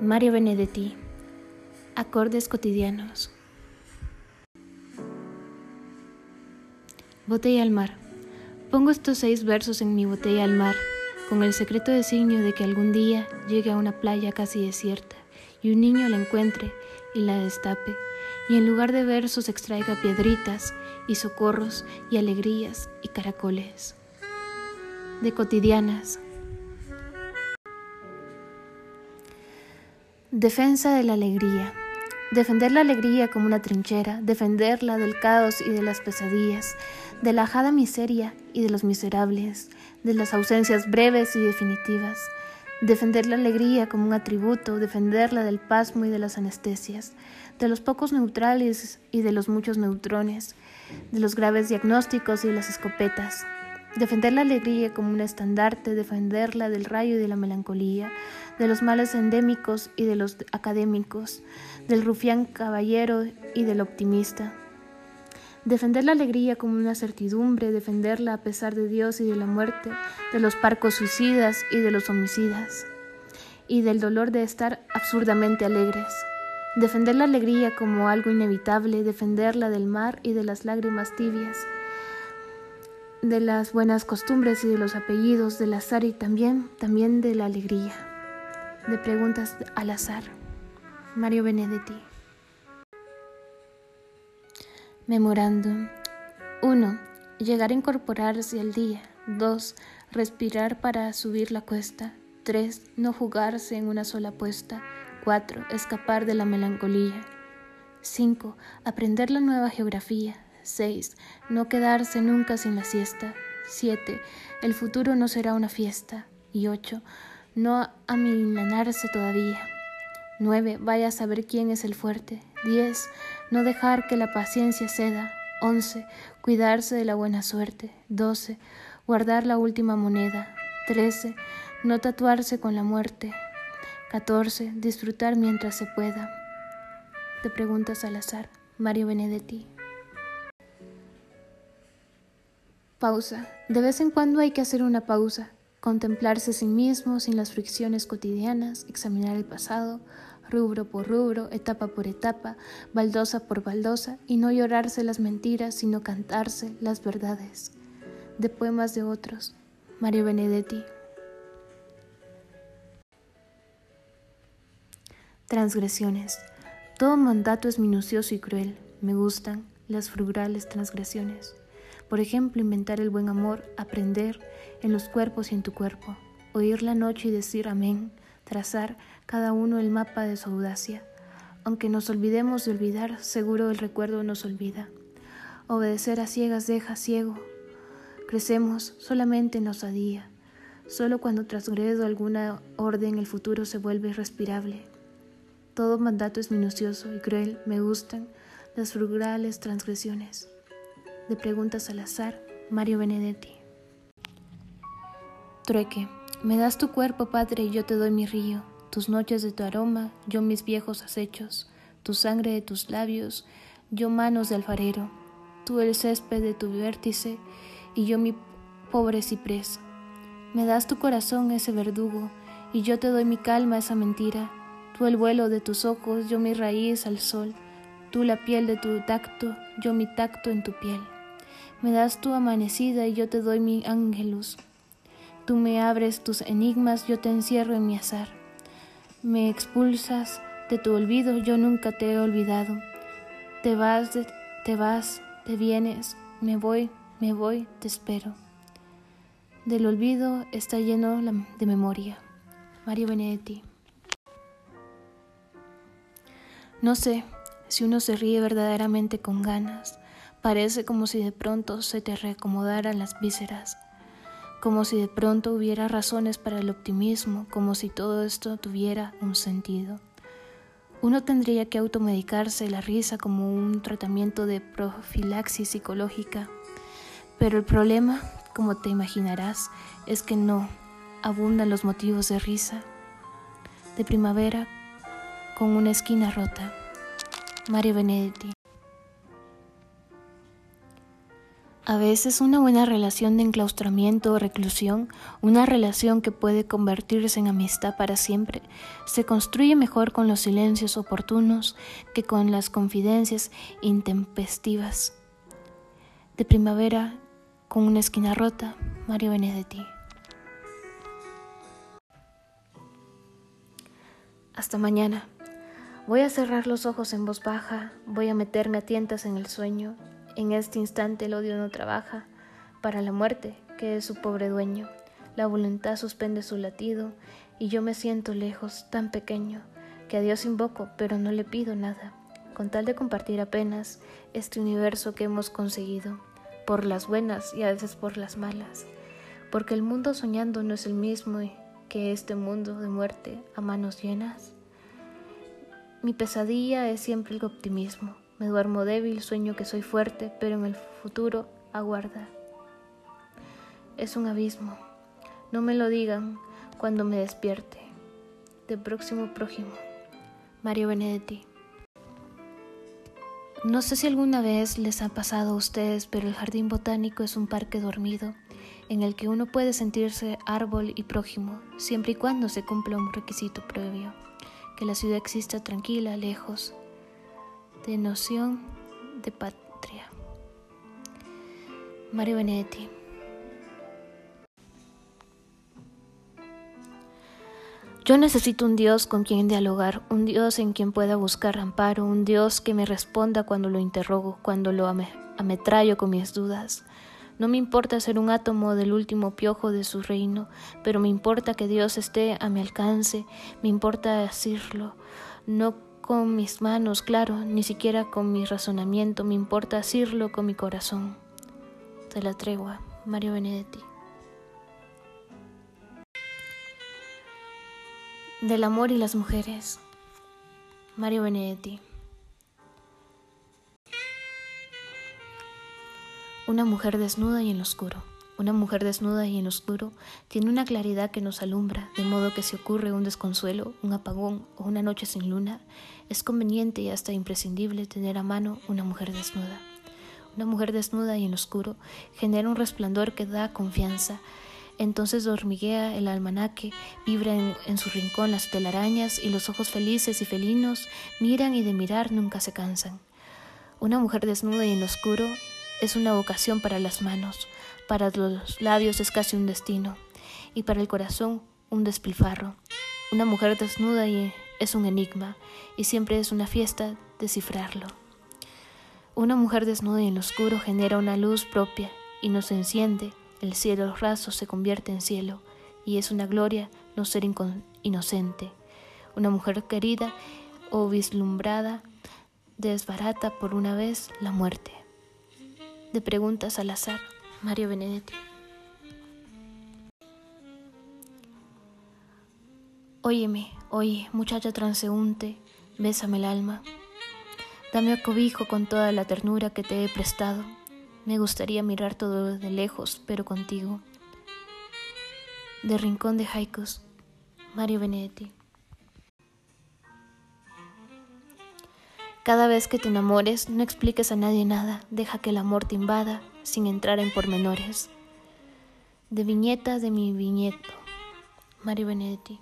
Mario Benedetti. Acordes cotidianos. Botella al mar. Pongo estos seis versos en mi botella al mar, con el secreto designio de que algún día llegue a una playa casi desierta y un niño la encuentre y la destape, y en lugar de versos extraiga piedritas y socorros y alegrías y caracoles. De cotidianas. Defensa de la alegría. Defender la alegría como una trinchera, defenderla del caos y de las pesadillas, de la ajada miseria y de los miserables, de las ausencias breves y definitivas. Defender la alegría como un atributo, defenderla del pasmo y de las anestesias, de los pocos neutrales y de los muchos neutrones, de los graves diagnósticos y de las escopetas, Defender la alegría como un estandarte, defenderla del rayo y de la melancolía, de los males endémicos y de los académicos, del rufián caballero y del optimista. Defender la alegría como una certidumbre, defenderla a pesar de Dios y de la muerte, de los parcos suicidas y de los homicidas, y del dolor de estar absurdamente alegres. Defender la alegría como algo inevitable, defenderla del mar y de las lágrimas tibias, de las buenas costumbres y de los apellidos, del azar y también, también de la alegría. De preguntas al azar. Mario Benedetti. Memorándum. 1. Llegar a incorporarse al día. 2. Respirar para subir la cuesta. 3. No jugarse en una sola apuesta. 4. Escapar de la melancolía. 5. Aprender la nueva geografía. 6. No quedarse nunca sin la siesta. 7. El futuro no será una fiesta. Y 8. No amilanarse todavía. 9. Vaya a saber quién es el fuerte. 10. No dejar que la paciencia ceda. 11. Cuidarse de la buena suerte. 12. Guardar la última moneda. 13. No tatuarse con la muerte. 14. Disfrutar mientras se pueda. Te preguntas al azar. Mario Benedetti. Pausa. De vez en cuando hay que hacer una pausa, contemplarse a sí mismo sin las fricciones cotidianas, examinar el pasado, rubro por rubro, etapa por etapa, baldosa por baldosa, y no llorarse las mentiras, sino cantarse las verdades. De poemas de otros. Mario Benedetti. Transgresiones. Todo mandato es minucioso y cruel. Me gustan las frugales transgresiones. Por ejemplo, inventar el buen amor, aprender en los cuerpos y en tu cuerpo, oír la noche y decir amén, trazar cada uno el mapa de su audacia. Aunque nos olvidemos de olvidar, seguro el recuerdo nos olvida. Obedecer a ciegas deja ciego. Crecemos solamente en osadía. Solo cuando transgredo alguna orden el futuro se vuelve irrespirable. Todo mandato es minucioso y cruel. Me gustan las frugales transgresiones de Preguntas al Azar, Mario Benedetti. Trueque. Me das tu cuerpo, Padre, y yo te doy mi río, tus noches de tu aroma, yo mis viejos acechos, tu sangre de tus labios, yo manos de alfarero, tú el césped de tu vértice, y yo mi pobre ciprés. Me das tu corazón ese verdugo, y yo te doy mi calma esa mentira, tú el vuelo de tus ojos, yo mi raíz al sol, tú la piel de tu tacto, yo mi tacto en tu piel. Me das tu amanecida y yo te doy mi ángelus. Tú me abres tus enigmas, yo te encierro en mi azar. Me expulsas de tu olvido, yo nunca te he olvidado. Te vas, te vas, te vienes, me voy, me voy, te espero. Del olvido está lleno de memoria. Mario Benedetti. No sé si uno se ríe verdaderamente con ganas Parece como si de pronto se te reacomodaran las vísceras, como si de pronto hubiera razones para el optimismo, como si todo esto tuviera un sentido. Uno tendría que automedicarse la risa como un tratamiento de profilaxis psicológica, pero el problema, como te imaginarás, es que no abundan los motivos de risa. De primavera, con una esquina rota. Mario Benedetti. A veces una buena relación de enclaustramiento o reclusión, una relación que puede convertirse en amistad para siempre, se construye mejor con los silencios oportunos que con las confidencias intempestivas. De primavera, con una esquina rota, Mario Benedetti. Hasta mañana. Voy a cerrar los ojos en voz baja, voy a meterme a tientas en el sueño en este instante el odio no trabaja para la muerte, que es su pobre dueño. La voluntad suspende su latido y yo me siento lejos, tan pequeño, que a Dios invoco, pero no le pido nada, con tal de compartir apenas este universo que hemos conseguido, por las buenas y a veces por las malas, porque el mundo soñando no es el mismo que este mundo de muerte a manos llenas. Mi pesadilla es siempre el optimismo me duermo débil, sueño que soy fuerte, pero en el futuro aguarda. Es un abismo. No me lo digan cuando me despierte. De próximo prójimo. Mario Benedetti. No sé si alguna vez les ha pasado a ustedes, pero el jardín botánico es un parque dormido en el que uno puede sentirse árbol y prójimo, siempre y cuando se cumpla un requisito previo, que la ciudad exista tranquila, lejos, de noción de patria. Mario Benedetti. Yo necesito un Dios con quien dialogar, un Dios en quien pueda buscar amparo, un Dios que me responda cuando lo interrogo, cuando lo ametrallo con mis dudas. No me importa ser un átomo del último piojo de su reino, pero me importa que Dios esté a mi alcance, me importa decirlo, no con mis manos, claro, ni siquiera con mi razonamiento, me importa decirlo con mi corazón. De la tregua, Mario Benedetti. Del amor y las mujeres, Mario Benedetti. Una mujer desnuda y en lo oscuro. Una mujer desnuda y en oscuro tiene una claridad que nos alumbra, de modo que si ocurre un desconsuelo, un apagón o una noche sin luna, es conveniente y hasta imprescindible tener a mano una mujer desnuda. Una mujer desnuda y en oscuro genera un resplandor que da confianza. Entonces hormiguea el almanaque, vibra en, su rincón las telarañas y los ojos felices y felinos miran y de mirar nunca se cansan. Una mujer desnuda y en oscuro es una vocación para las manos, para los labios es casi un destino, y para el corazón un despilfarro. Una mujer desnuda y es un enigma, y siempre es una fiesta descifrarlo. Una mujer desnuda y en lo oscuro genera una luz propia y nos enciende, el cielo raso se convierte en cielo, y es una gloria no ser inocente. Una mujer querida o vislumbrada desbarata por una vez la muerte. De preguntas al azar. Mario Benedetti. Óyeme, oye, muchacha transeúnte, bésame el alma. Dame cobijo con toda la ternura que te he prestado. Me gustaría mirar todo de lejos, pero contigo. De Rincón de Haikus, Mario Benedetti. Cada vez que te enamores, no expliques a nadie nada, deja que el amor te invada sin entrar en pormenores. De viñeta de mi viñeto, Mario Benedetti.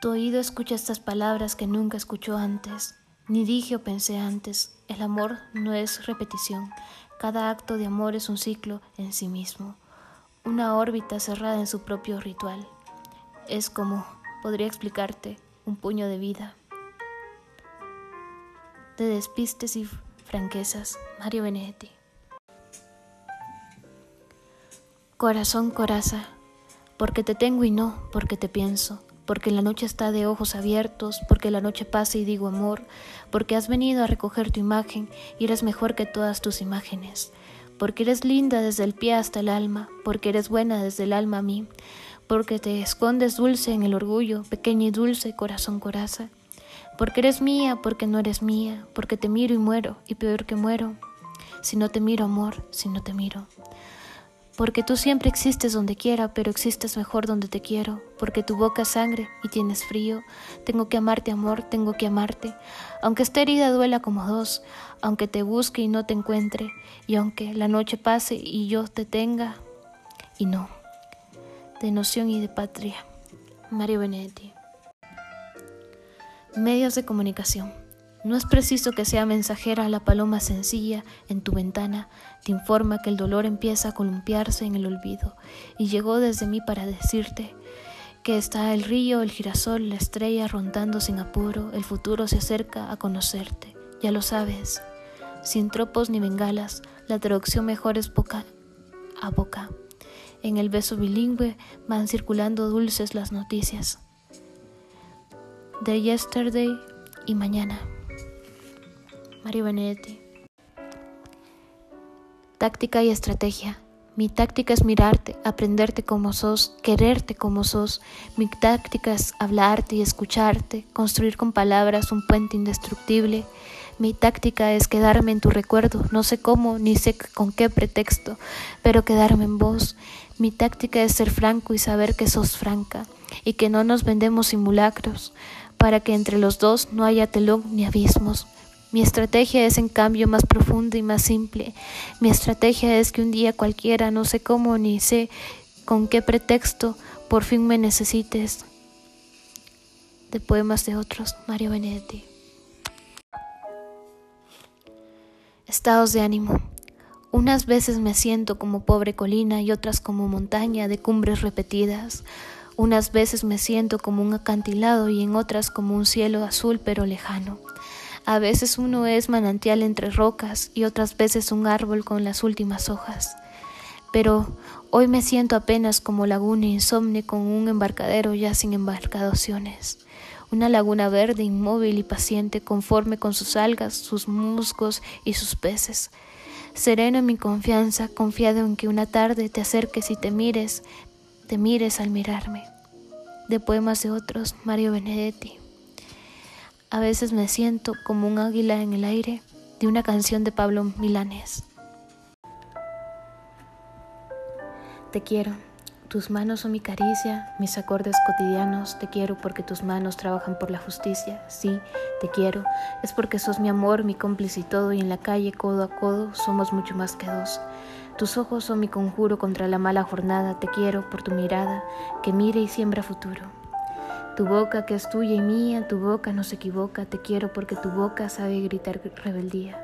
Tu oído escucha estas palabras que nunca escuchó antes, ni dije o pensé antes. El amor no es repetición, cada acto de amor es un ciclo en sí mismo, una órbita cerrada en su propio ritual. Es como, podría explicarte, un puño de vida. De despistes y franquezas, Mario Benedetti. Corazón, coraza, porque te tengo y no, porque te pienso, porque la noche está de ojos abiertos, porque la noche pasa y digo amor, porque has venido a recoger tu imagen y eres mejor que todas tus imágenes, porque eres linda desde el pie hasta el alma, porque eres buena desde el alma a mí, porque te escondes dulce en el orgullo, pequeña y dulce, corazón, coraza, porque eres mía, porque no eres mía, porque te miro y muero, y peor que muero, si no te miro, amor, si no te miro. Porque tú siempre existes donde quiera, pero existes mejor donde te quiero. Porque tu boca es sangre y tienes frío. Tengo que amarte, amor, tengo que amarte. Aunque esta herida duela como dos, aunque te busque y no te encuentre, y aunque la noche pase y yo te tenga, y no. De noción y de patria. Mario Benedetti. Medios de comunicación. No es preciso que sea mensajera la paloma sencilla en tu ventana, te informa que el dolor empieza a columpiarse en el olvido, y llegó desde mí para decirte que está el río, el girasol, la estrella rondando sin apuro, el futuro se acerca a conocerte, ya lo sabes, sin tropos ni bengalas, la traducción mejor es boca a boca. En el beso bilingüe van circulando dulces las noticias de yesterday y mañana. Mario Benedetti. Táctica y estrategia. Mi táctica es mirarte, aprenderte como sos, quererte como sos. Mi táctica es hablarte y escucharte, construir con palabras un puente indestructible. Mi táctica es quedarme en tu recuerdo, no sé cómo ni sé con qué pretexto, pero quedarme en vos. Mi táctica es ser franco y saber que sos franca y que no nos vendemos simulacros, para que entre los dos no haya telón ni abismos. Mi estrategia es en cambio más profunda y más simple. Mi estrategia es que un día cualquiera, no sé cómo ni sé con qué pretexto, por fin me necesites. De poemas de otros, Mario Benedetti. Estados de ánimo. Unas veces me siento como pobre colina y otras como montaña de cumbres repetidas. Unas veces me siento como un acantilado y en otras como un cielo azul pero lejano. A veces uno es manantial entre rocas y otras veces un árbol con las últimas hojas. Pero hoy me siento apenas como laguna insomne con un embarcadero ya sin embarcaciones. Una laguna verde, inmóvil y paciente, conforme con sus algas, sus musgos y sus peces. Sereno en mi confianza, confiado en que una tarde te acerques y te mires, te mires al mirarme. De poemas de otros, Mario Benedetti. A veces me siento como un águila en el aire de una canción de Pablo Milanés. Te quiero. Tus manos son mi caricia, mis acordes cotidianos. Te quiero porque tus manos trabajan por la justicia. Sí, te quiero. Es porque sos mi amor, mi cómplice y todo. Y en la calle, codo a codo, somos mucho más que dos. Tus ojos son mi conjuro contra la mala jornada. Te quiero por tu mirada, que mire y siembra futuro. Tu boca que es tuya y mía, tu boca no se equivoca, te quiero porque tu boca sabe gritar rebeldía.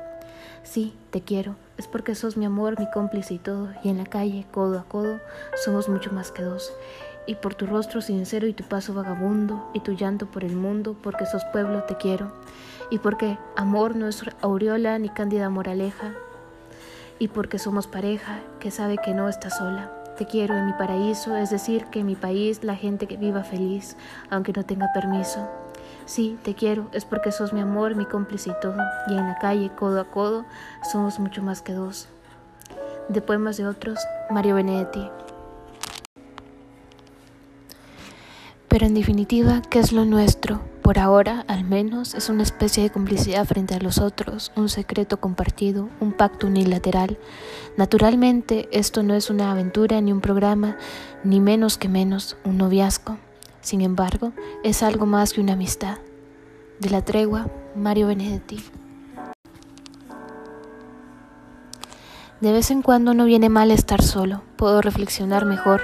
Sí, te quiero, es porque sos mi amor, mi cómplice y todo, y en la calle, codo a codo, somos mucho más que dos. Y por tu rostro sincero y tu paso vagabundo, y tu llanto por el mundo, porque sos pueblo, te quiero. Y porque amor no es aureola ni cándida moraleja, y porque somos pareja que sabe que no está sola. Te quiero en mi paraíso, es decir, que en mi país la gente que viva feliz, aunque no tenga permiso. Sí, te quiero, es porque sos mi amor, mi cómplice y todo, y en la calle, codo a codo, somos mucho más que dos. De poemas de otros, Mario Benedetti. Pero en definitiva, ¿qué es lo nuestro? Por ahora, al menos, es una especie de complicidad frente a los otros, un secreto compartido, un pacto unilateral. Naturalmente, esto no es una aventura ni un programa, ni menos que menos un noviazgo. Sin embargo, es algo más que una amistad. De la tregua, Mario Benedetti. De vez en cuando no viene mal estar solo, puedo reflexionar mejor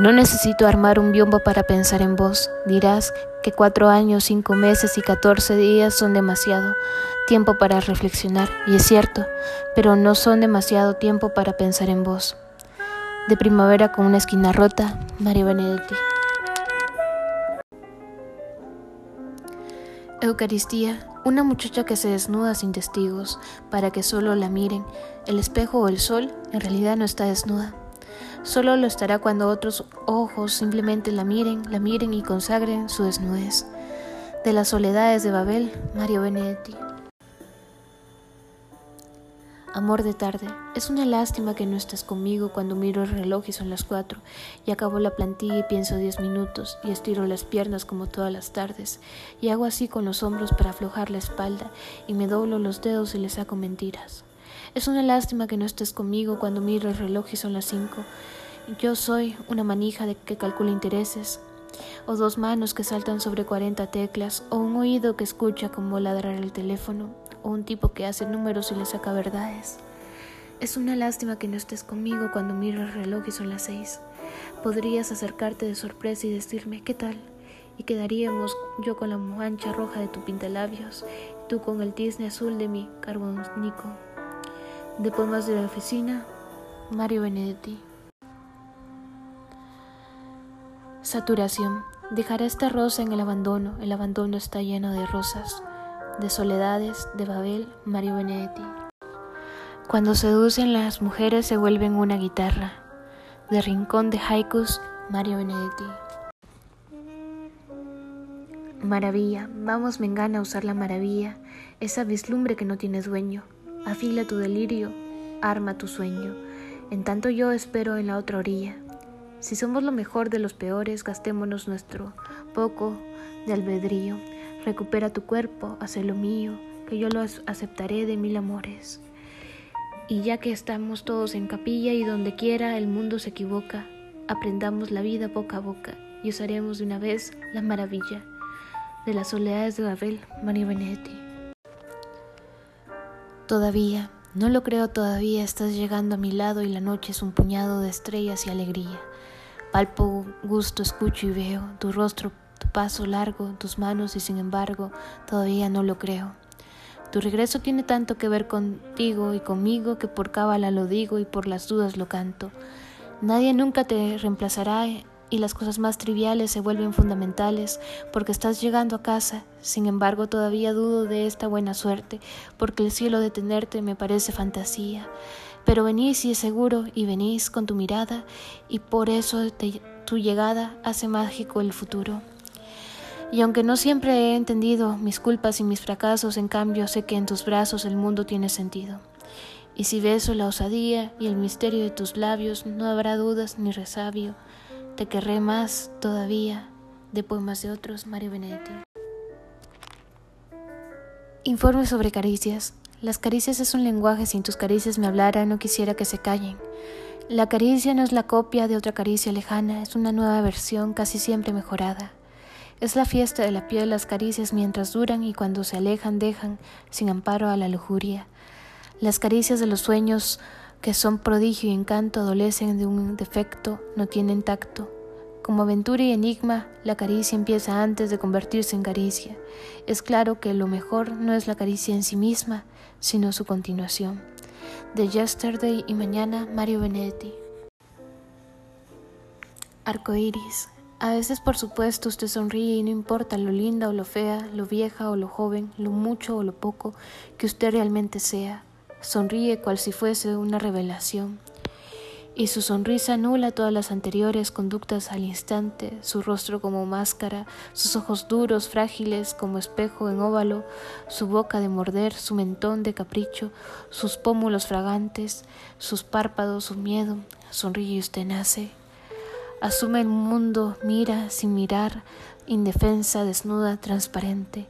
no necesito armar un biombo para pensar en vos. Dirás que cuatro años, cinco meses y catorce días son demasiado tiempo para reflexionar, y es cierto, pero no son demasiado tiempo para pensar en vos. De primavera con una esquina rota, Mario Benedetti. Eucaristía, una muchacha que se desnuda sin testigos, para que solo la miren. El espejo o el sol en realidad no está desnuda. Solo lo estará cuando otros ojos simplemente la miren, la miren y consagren su desnudez. De las soledades de Babel, Mario Benedetti. Amor de tarde, es una lástima que no estés conmigo cuando miro el reloj y son las cuatro, y acabo la plantilla y pienso diez minutos, y estiro las piernas como todas las tardes, y hago así con los hombros para aflojar la espalda, y me doblo los dedos y le saco mentiras. Es una lástima que no estés conmigo cuando miro el reloj y son las cinco. Yo soy una manija de que calcula intereses, o dos manos que saltan sobre cuarenta teclas, o un oído que escucha como ladrar el teléfono, o un tipo que hace números y le saca verdades. Es una lástima que no estés conmigo cuando miro el reloj y son las seis. Podrías acercarte de sorpresa y decirme, ¿qué tal? Y quedaríamos yo con la mancha roja de tu pintalabios, tú con el tizne azul de mi carbónico. De poemas de la oficina, Mario Benedetti. Saturación. Dejará esta rosa en el abandono. El abandono está lleno de rosas, de soledades, de Babel, Mario Benedetti. Cuando seducen las mujeres se vuelven una guitarra. De Rincón de Haikus, Mario Benedetti. Maravilla, vamos Mengana a usar la maravilla, esa vislumbre que no tiene dueño. Afila tu delirio, arma tu sueño. En tanto yo espero en la otra orilla. Si somos lo mejor de los peores, gastémonos nuestro poco de albedrío. Recupera tu cuerpo, haz lo mío, que yo lo aceptaré de mil amores. Y ya que estamos todos en capilla y donde quiera el mundo se equivoca, aprendamos la vida boca a boca y usaremos de una vez la maravilla de las soledades de Babel, María Benedetti. Todavía, no lo creo todavía, estás llegando a mi lado y la noche es un puñado de estrellas y alegría. Palpo, gusto, escucho y veo tu rostro, tu paso largo, tus manos y sin embargo todavía no lo creo. Tu regreso tiene tanto que ver contigo y conmigo que por cábala lo digo y por las dudas lo canto. Nadie nunca te reemplazará y las cosas más triviales se vuelven fundamentales porque estás llegando a casa. Sin embargo, todavía dudo de esta buena suerte porque el cielo de tenerte me parece fantasía. Pero venís y es seguro y venís con tu mirada y por eso tu llegada hace mágico el futuro. Y aunque no siempre he entendido mis culpas y mis fracasos, en cambio sé que en tus brazos el mundo tiene sentido. Y si beso la osadía y el misterio de tus labios, no habrá dudas ni resabio. Te querré más todavía. De poemas de otros, Mario Benedetti. Informe sobre caricias. Las caricias es un lenguaje, sin tus caricias me hablara, no quisiera que se callen. La caricia no es la copia de otra caricia lejana, es una nueva versión casi siempre mejorada. Es la fiesta de la piel las caricias mientras duran y cuando se alejan dejan sin amparo a la lujuria. Las caricias de los sueños que son prodigio y encanto adolecen de un defecto, no tienen tacto. Como aventura y enigma, la caricia empieza antes de convertirse en caricia. Es claro que lo mejor no es la caricia en sí misma, sino su continuación. De Yesterday y Mañana, Mario Benedetti. Arcoiris. A veces, por supuesto, usted sonríe y no importa lo linda o lo fea, lo vieja o lo joven, lo mucho o lo poco que usted realmente sea. Sonríe cual si fuese una revelación. Y su sonrisa anula todas las anteriores conductas al instante, su rostro como máscara, sus ojos duros, frágiles como espejo en óvalo, su boca de morder, su mentón de capricho, sus pómulos fragantes, sus párpados, su miedo. Sonríe y usted nace. Asume el mundo, mira sin mirar, indefensa, desnuda, transparente.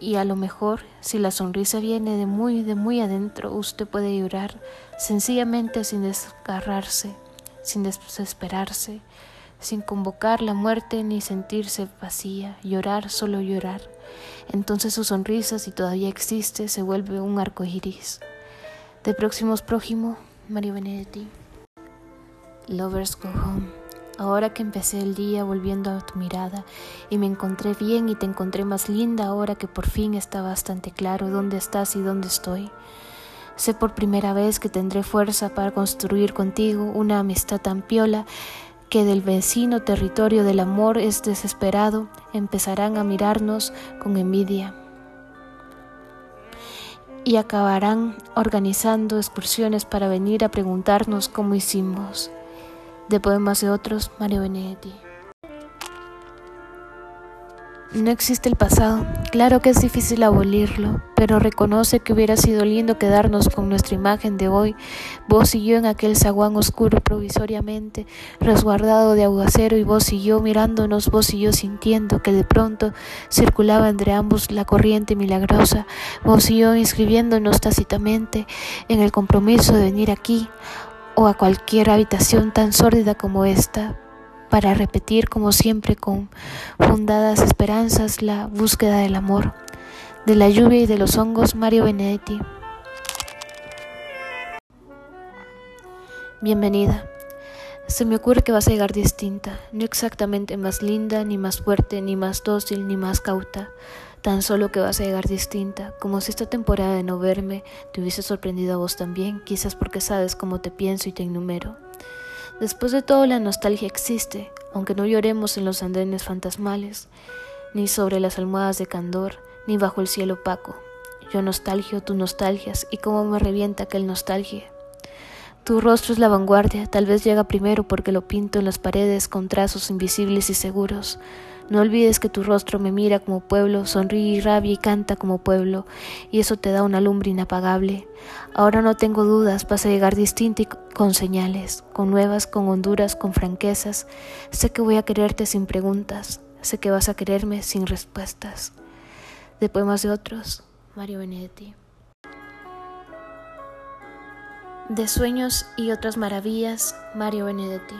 Y a lo mejor, si la sonrisa viene de muy, de muy adentro, usted puede llorar, sencillamente sin desgarrarse, sin desesperarse, sin convocar la muerte ni sentirse vacía, llorar, solo llorar. Entonces su sonrisa, si todavía existe, se vuelve un arco iris. De próximos prójimo, Mario Benedetti. Lovers Go Home. Ahora que empecé el día volviendo a tu mirada y me encontré bien y te encontré más linda ahora que por fin está bastante claro dónde estás y dónde estoy. Sé por primera vez que tendré fuerza para construir contigo una amistad tan piola que del vecino territorio del amor es desesperado, empezarán a mirarnos con envidia y acabarán organizando excursiones para venir a preguntarnos cómo hicimos de poemas de otros, Mario Benedetti. No existe el pasado. Claro que es difícil abolirlo, pero reconoce que hubiera sido lindo quedarnos con nuestra imagen de hoy, vos y yo en aquel zaguán oscuro provisoriamente, resguardado de aguacero, y vos y yo mirándonos, vos y yo sintiendo que de pronto circulaba entre ambos la corriente milagrosa, vos y yo inscribiéndonos tácitamente en el compromiso de venir aquí o a cualquier habitación tan sórdida como esta para repetir como siempre con fundadas esperanzas la búsqueda del amor, de la lluvia y de los hongos Mario Benedetti. Bienvenida. Se me ocurre que vas a llegar distinta, no exactamente más linda, ni más fuerte, ni más dócil, ni más cauta, tan solo que vas a llegar distinta, como si esta temporada de no verme te hubiese sorprendido a vos también, quizás porque sabes cómo te pienso y te enumero. Después de todo, la nostalgia existe, aunque no lloremos en los andenes fantasmales, ni sobre las almohadas de candor, ni bajo el cielo opaco. Yo nostalgio, tú nostalgias, y cómo me revienta aquel nostalgia. Tu rostro es la vanguardia, tal vez llega primero porque lo pinto en las paredes con trazos invisibles y seguros. No olvides que tu rostro me mira como pueblo, sonríe y rabia y canta como pueblo, y eso te da una lumbre inapagable. Ahora no tengo dudas, vas a llegar distinto y con señales, con nuevas, con honduras, con franquezas. Sé que voy a quererte sin preguntas, sé que vas a quererme sin respuestas. De poemas de otros, Mario Benedetti. De sueños y otras maravillas, Mario Benedetti.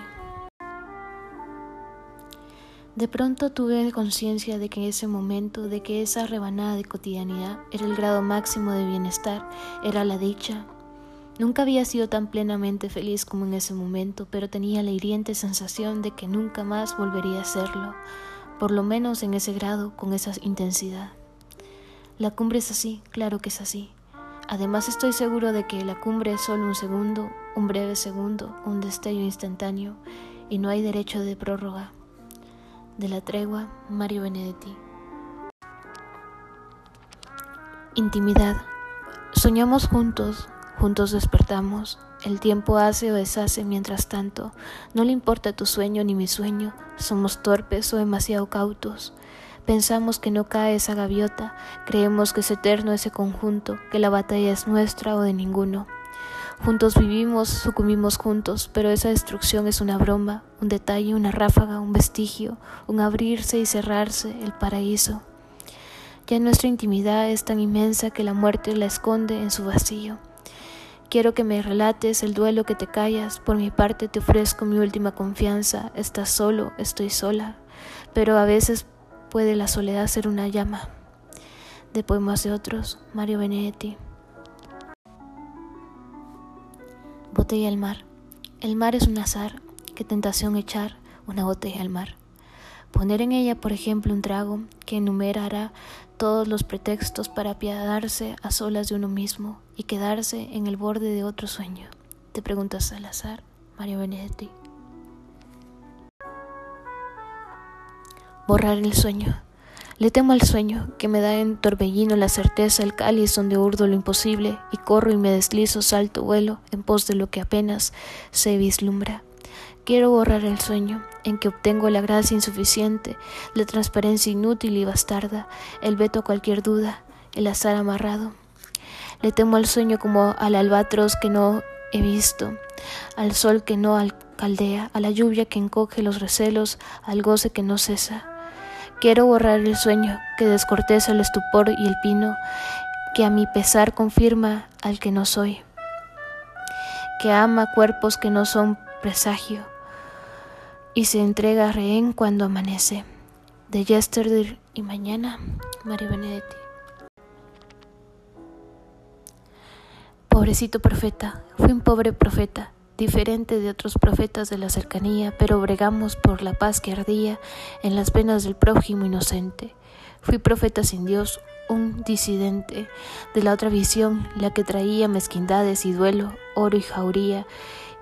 De pronto tuve conciencia de que en ese momento, de que esa rebanada de cotidianidad era el grado máximo de bienestar, era la dicha. Nunca había sido tan plenamente feliz como en ese momento, pero tenía la hiriente sensación de que nunca más volvería a serlo, por lo menos en ese grado, con esa intensidad. La cumbre es así, claro que es así. Además estoy seguro de que la cumbre es solo un segundo, un breve segundo, un destello instantáneo, y no hay derecho de prórroga. De la tregua, Mario Benedetti. Intimidad. Soñamos juntos, juntos despertamos. El tiempo hace o deshace mientras tanto. No le importa tu sueño ni mi sueño. Somos torpes o demasiado cautos. Pensamos que no cae esa gaviota, creemos que es eterno ese conjunto, que la batalla es nuestra o de ninguno. Juntos vivimos, sucumbimos juntos, pero esa destrucción es una broma, un detalle, una ráfaga, un vestigio, un abrirse y cerrarse, el paraíso. Ya nuestra intimidad es tan inmensa que la muerte la esconde en su vacío. Quiero que me relates el duelo que te callas, por mi parte te ofrezco mi última confianza, estás solo, estoy sola, pero a veces puede la soledad ser una llama. De poemas de otros, Mario Benedetti. Botella al mar. El mar es un azar, qué tentación echar una botella al mar. Poner en ella, por ejemplo, un trago que enumerará todos los pretextos para apiadarse a solas de uno mismo y quedarse en el borde de otro sueño. Te preguntas al azar, Mario Benedetti. Borrar el sueño. Le temo al sueño, que me da en torbellino la certeza, el cáliz donde urdo lo imposible, y corro y me deslizo, salto, vuelo, en pos de lo que apenas se vislumbra. Quiero borrar el sueño, en que obtengo la gracia insuficiente, la transparencia inútil y bastarda, el veto a cualquier duda, el azar amarrado. Le temo al sueño como al albatros que no he visto, al sol que no alcaldea, a la lluvia que encoge los recelos, al goce que no cesa. Quiero borrar el sueño que descorteza el estupor y el pino, que a mi pesar confirma al que no soy, que ama cuerpos que no son presagio y se entrega a rehén cuando amanece. De yesterday y mañana, Mario Benedetti. Pobrecito profeta, fui un pobre profeta diferente de otros profetas de la cercanía, pero bregamos por la paz que ardía en las venas del prójimo inocente. Fui profeta sin Dios, un disidente de la otra visión, la que traía mezquindades y duelo, oro y jauría,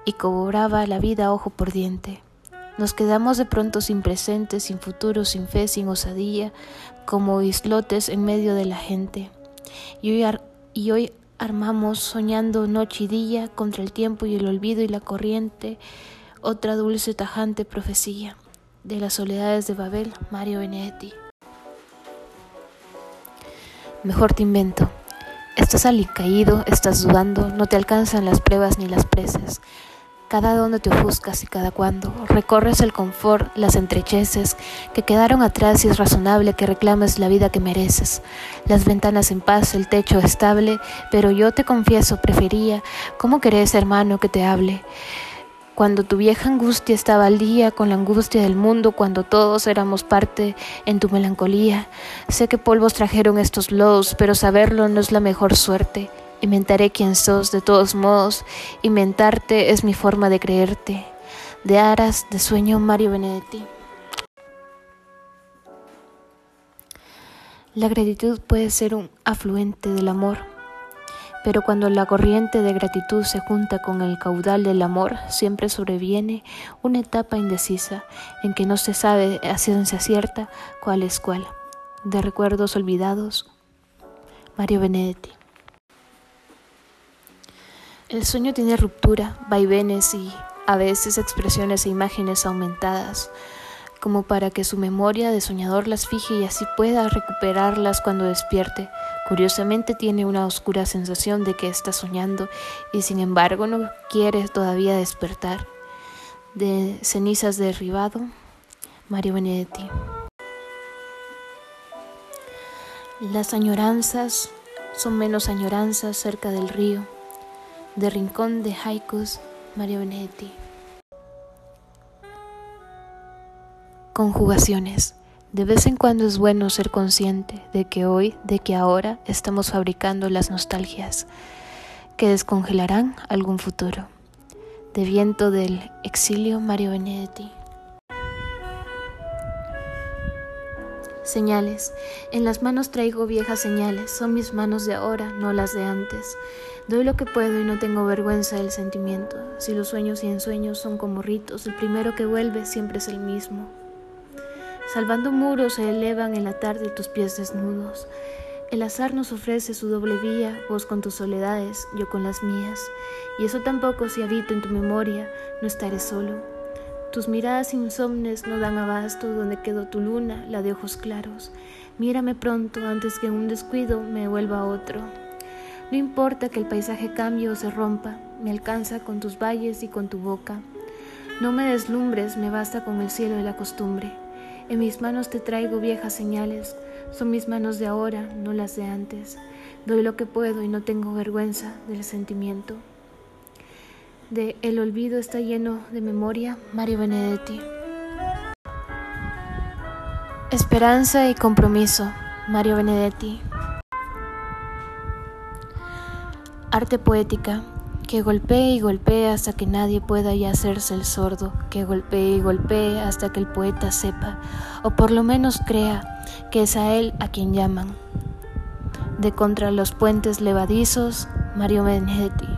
y cobraba la vida ojo por diente. Nos quedamos de pronto sin presente, sin futuro, sin fe, sin osadía, como islotes en medio de la gente. Y hoy, y hoy Armamos soñando noche y día contra el tiempo y el olvido y la corriente, otra dulce tajante profecía de las soledades de Babel, Mario Benedetti. Mejor te invento. Estás alicaído, estás dudando, no te alcanzan las pruebas ni las presas. Cada donde te ofuscas y cada cuando recorres el confort, las entrecheces que quedaron atrás y es razonable que reclames la vida que mereces. Las ventanas en paz, el techo estable, pero yo te confieso, prefería, ¿cómo querés, hermano, que te hable? Cuando tu vieja angustia estaba al día con la angustia del mundo, cuando todos éramos parte en tu melancolía. Sé que polvos trajeron estos lodos, pero saberlo no es la mejor suerte. Inventaré quién sos de todos modos. Inventarte es mi forma de creerte. De aras, de sueño, Mario Benedetti. La gratitud puede ser un afluente del amor, pero cuando la corriente de gratitud se junta con el caudal del amor, siempre sobreviene una etapa indecisa en que no se sabe a ciencia cierta cuál es cuál. De recuerdos olvidados, Mario Benedetti. El sueño tiene ruptura, vaivenes y a veces expresiones e imágenes aumentadas, como para que su memoria de soñador las fije y así pueda recuperarlas cuando despierte. Curiosamente tiene una oscura sensación de que está soñando y sin embargo no quiere todavía despertar. De cenizas derribado, Mario Benedetti. Las añoranzas son menos añoranzas cerca del río de Rincón de Haikus, Mario Benedetti. Conjugaciones. De vez en cuando es bueno ser consciente de que hoy, de que ahora estamos fabricando las nostalgias que descongelarán algún futuro. De viento del exilio Mario Benedetti. Señales. En las manos traigo viejas señales, son mis manos de ahora, no las de antes. Doy lo que puedo y no tengo vergüenza del sentimiento. Si los sueños y ensueños son como ritos, el primero que vuelve siempre es el mismo. Salvando muros se elevan en la tarde tus pies desnudos. El azar nos ofrece su doble vía, vos con tus soledades, yo con las mías. Y eso tampoco si habito en tu memoria, no estaré solo. Tus miradas insomnes no dan abasto donde quedó tu luna, la de ojos claros. Mírame pronto antes que un descuido me vuelva otro. No importa que el paisaje cambie o se rompa, me alcanza con tus valles y con tu boca. No me deslumbres, me basta con el cielo y la costumbre. En mis manos te traigo viejas señales, son mis manos de ahora, no las de antes. Doy lo que puedo y no tengo vergüenza del sentimiento. De El olvido está lleno de memoria, Mario Benedetti. Esperanza y compromiso, Mario Benedetti. Arte poética, que golpee y golpee hasta que nadie pueda ya hacerse el sordo, que golpee y golpee hasta que el poeta sepa, o por lo menos crea, que es a él a quien llaman. De contra los puentes levadizos, Mario Benedetti.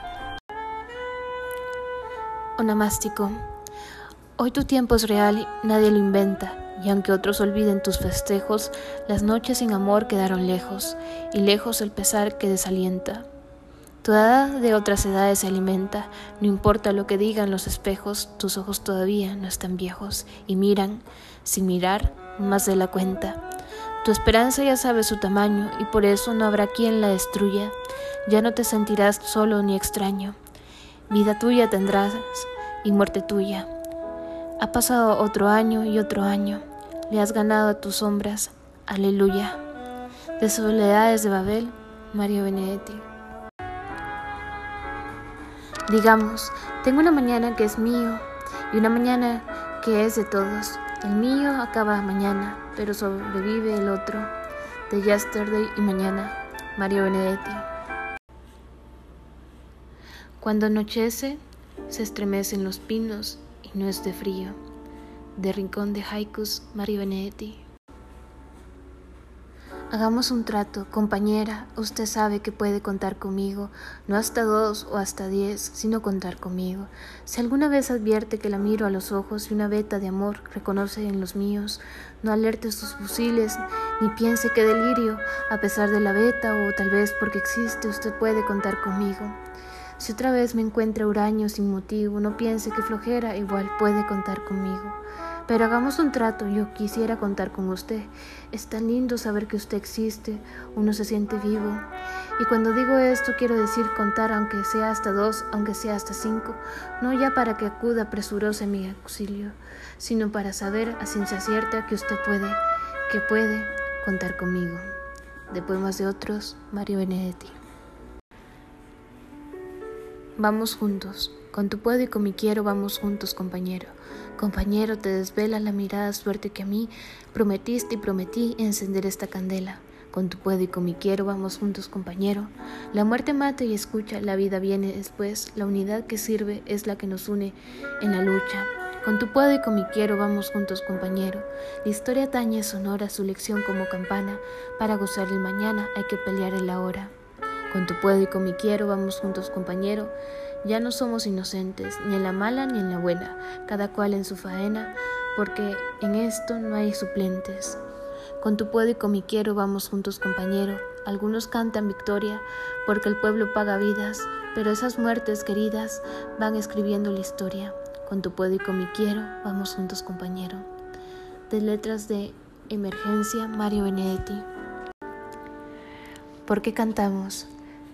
Onamástico. Hoy tu tiempo es real, nadie lo inventa, y aunque otros olviden tus festejos, las noches sin amor quedaron lejos, y lejos el pesar que desalienta. Tu edad de otras edades se alimenta, no importa lo que digan los espejos, tus ojos todavía no están viejos, y miran, sin mirar, más de la cuenta. Tu esperanza ya sabe su tamaño, y por eso no habrá quien la destruya, ya no te sentirás solo ni extraño. Vida tuya tendrás y muerte tuya. Ha pasado otro año y otro año. Le has ganado a tus sombras. Aleluya. De Soledades de Babel, Mario Benedetti. Digamos, tengo una mañana que es mío y una mañana que es de todos. El mío acaba mañana, pero sobrevive el otro. De Yesterday y Mañana, Mario Benedetti. Cuando anochece, se estremecen los pinos y no es de frío. De Rincón de Haikus, Mario Benedetti. Hagamos un trato, compañera. Usted sabe que puede contar conmigo, no hasta dos o hasta diez, sino contar conmigo. Si alguna vez advierte que la miro a los ojos y una veta de amor reconoce en los míos, no alerte sus fusiles ni piense que delirio, a pesar de la veta o tal vez porque existe, usted puede contar conmigo. Si otra vez me encuentra huraño sin motivo, no piense que flojera, igual puede contar conmigo. Pero hagamos un trato, yo quisiera contar con usted. Es tan lindo saber que usted existe, uno se siente vivo. Y cuando digo esto quiero decir contar aunque sea hasta dos, aunque sea hasta cinco, no ya para que acuda presurosa en mi auxilio, sino para saber a ciencia cierta que usted puede, que puede contar conmigo. De poemas de otros, Mario Benedetti. Vamos juntos, con tu puedo y con mi quiero vamos juntos, compañero. Compañero, te desvela la mirada suerte que a mí prometiste y prometí encender esta candela. Con tu puedo y con mi quiero vamos juntos, compañero. La muerte mata y escucha, la vida viene después, la unidad que sirve es la que nos une en la lucha. Con tu puedo y con mi quiero vamos juntos, compañero. La historia tañe sonora su lección como campana. Para gozar el mañana hay que pelear el ahora. Con tu puedo y con mi quiero vamos juntos, compañero. Ya no somos inocentes, ni en la mala ni en la buena, cada cual en su faena, porque en esto no hay suplentes. Con tu puedo y con mi quiero vamos juntos, compañero. Algunos cantan victoria porque el pueblo paga vidas, pero esas muertes queridas van escribiendo la historia. Con tu puedo y con mi quiero vamos juntos, compañero. De letras de Emergencia, Mario Benedetti. ¿Por qué cantamos?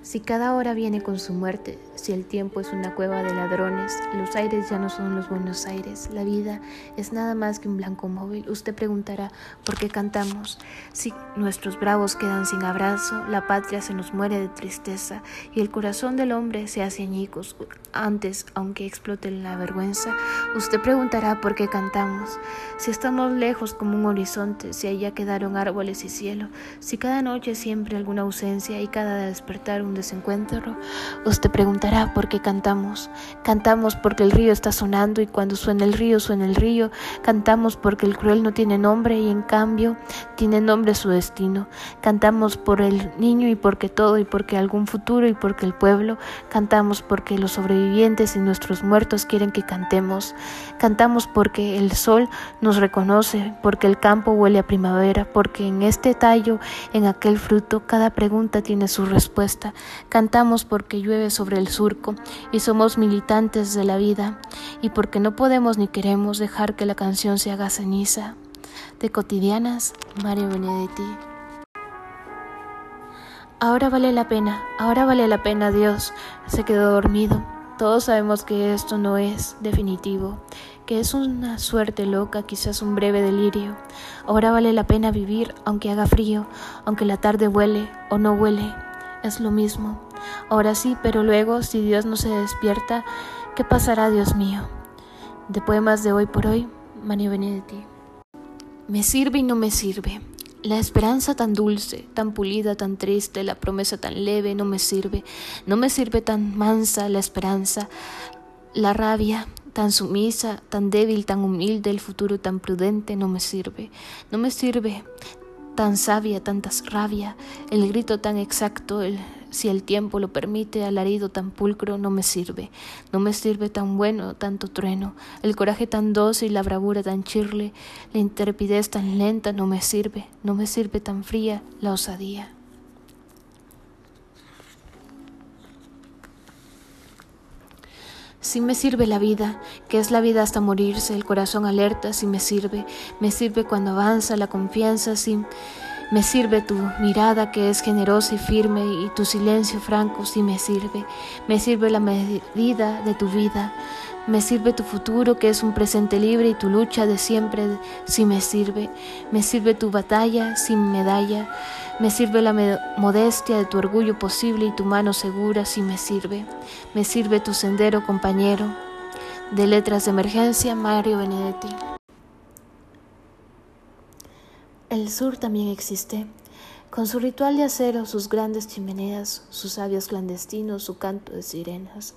Si cada hora viene con su muerte, si el tiempo es una cueva de ladrones, los aires ya no son los buenos aires, la vida es nada más que un blanco móvil, usted preguntará por qué cantamos. Si nuestros bravos quedan sin abrazo, la patria se nos muere de tristeza y el corazón del hombre se hace añicos. Antes, aunque explote la vergüenza, usted preguntará por qué cantamos. Si estamos lejos como un horizonte, si allá quedaron árboles y cielo, si cada noche siempre alguna ausencia y cada despertar un desencuentro, usted preguntará por qué cantamos. Cantamos porque el río está sonando y cuando suena el río, suena el río. Cantamos porque el cruel no tiene nombre y en cambio tiene nombre su destino. Cantamos por el niño y porque todo y porque algún futuro y porque el pueblo. Cantamos porque los sobrevivientes y nuestros muertos quieren que cantemos. Cantamos porque el sol nos reconoce, porque el campo huele a primavera, porque en este tallo, en aquel fruto, cada pregunta tiene su respuesta. Cantamos porque llueve sobre el surco y somos militantes de la vida y porque no podemos ni queremos dejar que la canción se haga ceniza. De cotidianas, Mario Benedetti. Ahora vale la pena, ahora vale la pena Dios. Se quedó dormido. Todos sabemos que esto no es definitivo, que es una suerte loca, quizás un breve delirio. Ahora vale la pena vivir aunque haga frío, aunque la tarde huele o no huele es lo mismo. Ahora sí, pero luego, si Dios no se despierta, ¿qué pasará, Dios mío? De poemas de hoy por hoy, Mario Benedetti. Me sirve y no me sirve. La esperanza tan dulce, tan pulida, tan triste, la promesa tan leve, no me sirve. No me sirve tan mansa la esperanza, la rabia, tan sumisa, tan débil, tan humilde, el futuro tan prudente, no me sirve. No me sirve tan sabia, tanta rabia, el grito tan exacto, el, si el tiempo lo permite, alarido tan pulcro, no me sirve, no me sirve tan bueno tanto trueno, el coraje tan dócil, la bravura tan chirle, la intrepidez tan lenta, no me sirve, no me sirve tan fría la osadía. Si me sirve la vida, que es la vida hasta morirse, el corazón alerta, si me sirve, me sirve cuando avanza la confianza, si Me sirve tu mirada que es generosa y firme y tu silencio franco sí me sirve. Me sirve la medida de tu vida. Me sirve tu futuro que es un presente libre y tu lucha de siempre sí me sirve. Me sirve tu batalla sin medalla. Me sirve la modestia de tu orgullo posible y tu mano segura sí me sirve. Me sirve tu sendero compañero. De letras de emergencia, Mario Benedetti. El sur también existe, con su ritual de acero, sus grandes chimeneas, sus sabios clandestinos, su canto de sirenas,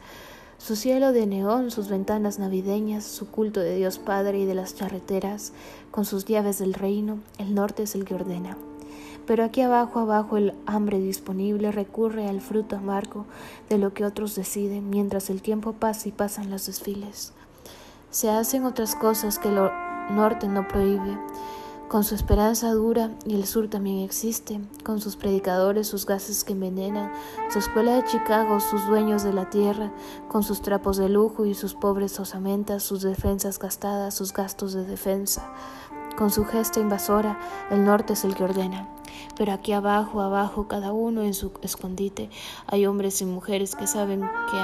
su cielo de neón, sus ventanas navideñas, su culto de Dios Padre y de las charreteras, con sus llaves del reino, el norte es el que ordena. Pero aquí abajo, abajo, el hambre disponible recurre al fruto amargo de lo que otros deciden, mientras el tiempo pasa y pasan los desfiles. Se hacen otras cosas que el norte no prohíbe, con su esperanza dura, y el sur también existe, con sus predicadores, sus gases que envenenan, su escuela de Chicago, sus dueños de la tierra, con sus trapos de lujo y sus pobres osamentas, sus defensas gastadas, sus gastos de defensa. Con su gesta invasora, el norte es el que ordena. Pero aquí abajo, abajo, cada uno en su escondite, hay hombres y mujeres que saben que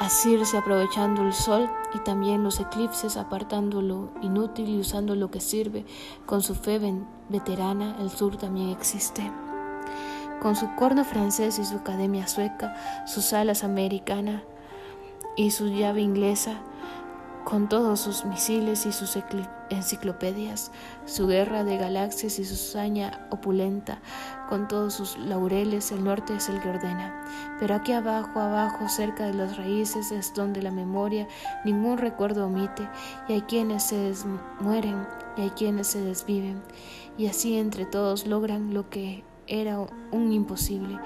asirse aprovechando el sol y también los eclipses, apartando lo inútil y usando lo que sirve. Con su fe veterana, el sur también existe. Con su corno francés y su academia sueca, sus alas americana y su llave inglesa, con todos sus misiles y sus enciclopedias, su guerra de galaxias y su saña opulenta, con todos sus laureles, el norte es el que ordena. Pero aquí abajo, abajo, cerca de las raíces, es donde la memoria ningún recuerdo omite, y hay quienes se mueren y hay quienes se desviven, y así entre todos logran lo que era un imposible,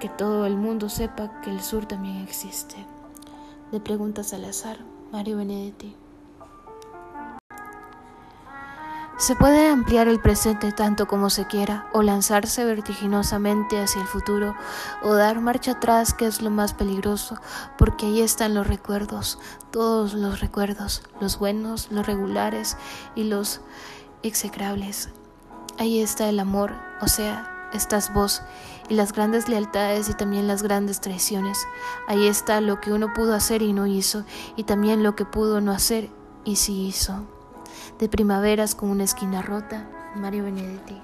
que todo el mundo sepa que el sur también existe. De preguntas al azar. Mario Benedetti. Se puede ampliar el presente tanto como se quiera, o lanzarse vertiginosamente hacia el futuro, o dar marcha atrás, que es lo más peligroso, porque ahí están los recuerdos, todos los recuerdos, los buenos, los regulares y los execrables. Ahí está el amor, o sea, estás vos y las grandes lealtades y también las grandes traiciones. Ahí está lo que uno pudo hacer y no hizo, y también lo que pudo no hacer y sí hizo. De primaveras con una esquina rota, Mario Benedetti.